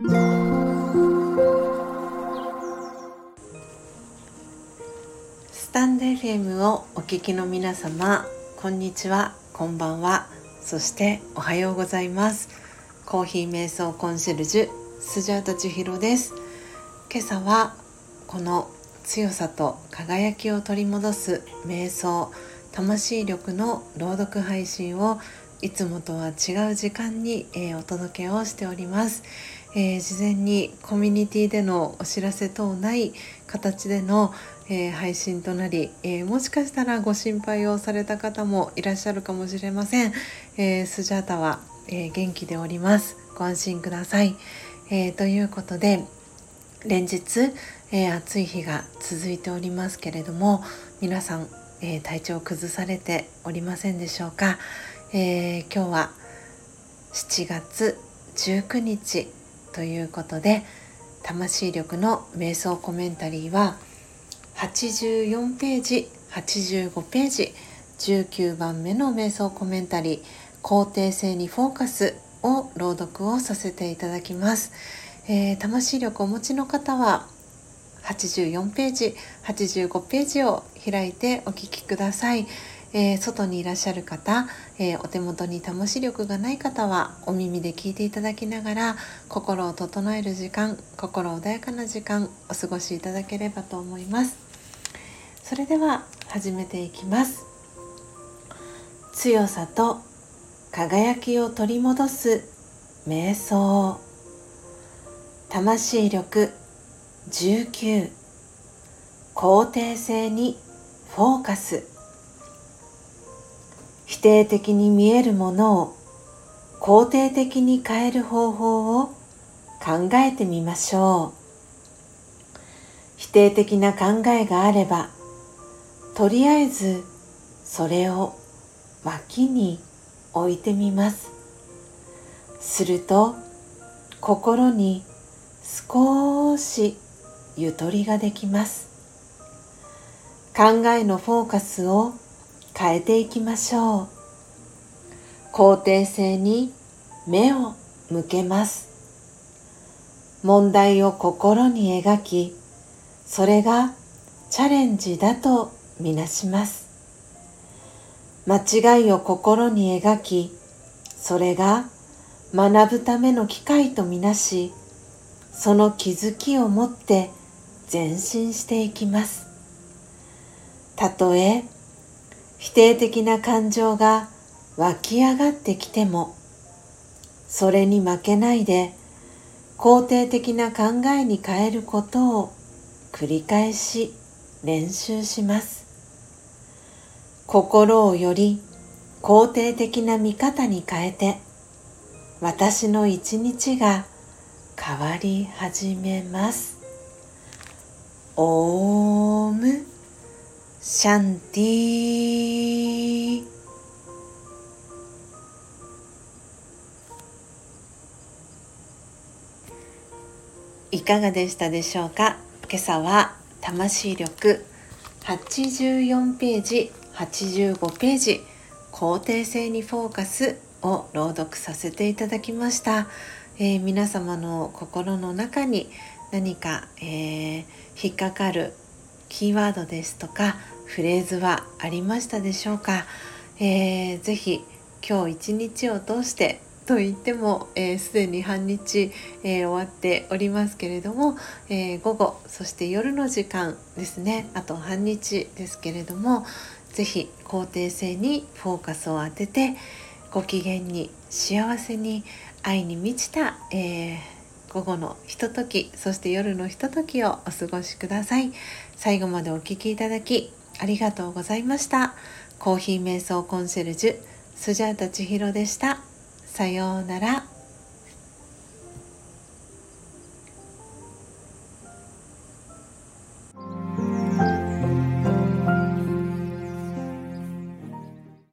スタンド FM をお聞きの皆様こんにちはこんばんはそしておはようございます。コーヒー瞑想コンシェルジュスジャータ千尋です。今朝はこの強さと輝きを取り戻す瞑想魂力の朗読配信をいつもとは違う時間に、えー、お届けをしております、えー、事前にコミュニティでのお知らせ等ない形での、えー、配信となり、えもしかしたらご心配をされた方もいらっしゃるかもしれません、えスジャータは、え元気でおります。ご安心ください、えということで連日、え暑い日が続いておりますけれども皆さん、え体調を崩されておりませんでしょうか、え、今日は7月19日ということで魂力の瞑想コメンタリーは84ページ85ページ19番目の瞑想コメンタリー肯定性にフォーカスを朗読をさせていただきます、えー、魂力をお持ちの方は84ページ85ページを開いてお聞きください、えー、外にいらっしゃる方、えー、お手元に魂力がない方はお耳で聞いていただきながら心を整える時間心穏やかな時間お過ごしいただければと思います。それでは始めていきます。強さと輝きを取り戻す瞑想。魂力19肯定性にフォーカス。否定的に見えるものを肯定的に変える方法を考えてみましょう。否定的な考えがあればとりあえずそれを脇に置いてみます。すると心に少しゆとりができます。考えのフォーカスを変えていきましょう。肯定性に目を向けます。問題を心に描きそれがチャレンジだとみなします。間違いを心に描きそれが学ぶための機会とみなしその気づきを持って前進していきます。たとえ否定的な感情が湧き上がってきてもそれに負けないで肯定的な考えに変えることを繰り返し練習します。心をより肯定的な見方に変えて私の一日が変わり始めます。オーム。シャンティいかがでしたでしょうか？今朝は魂力84ページ85ページ肯定性にフォーカスを朗読させていただきました、えー、皆様の心の中に何か、えー、引っかかるキーワードですとかフレーズはありましたでしょうか、えー、ぜひ今日一日を通してと言ってもすで、えー、に半日、えー、終わっておりますけれども、えー、午後そして夜の時間ですね。あと半日ですけれども是非肯定性にフォーカスを当ててご機嫌に幸せに愛に満ちた、えー午後のひとときそして夜のひとときをお過ごしください。最後までお聴きいただきありがとうございました。コーヒー瞑想コンシェルジュスジャータ千尋でした。さようなら。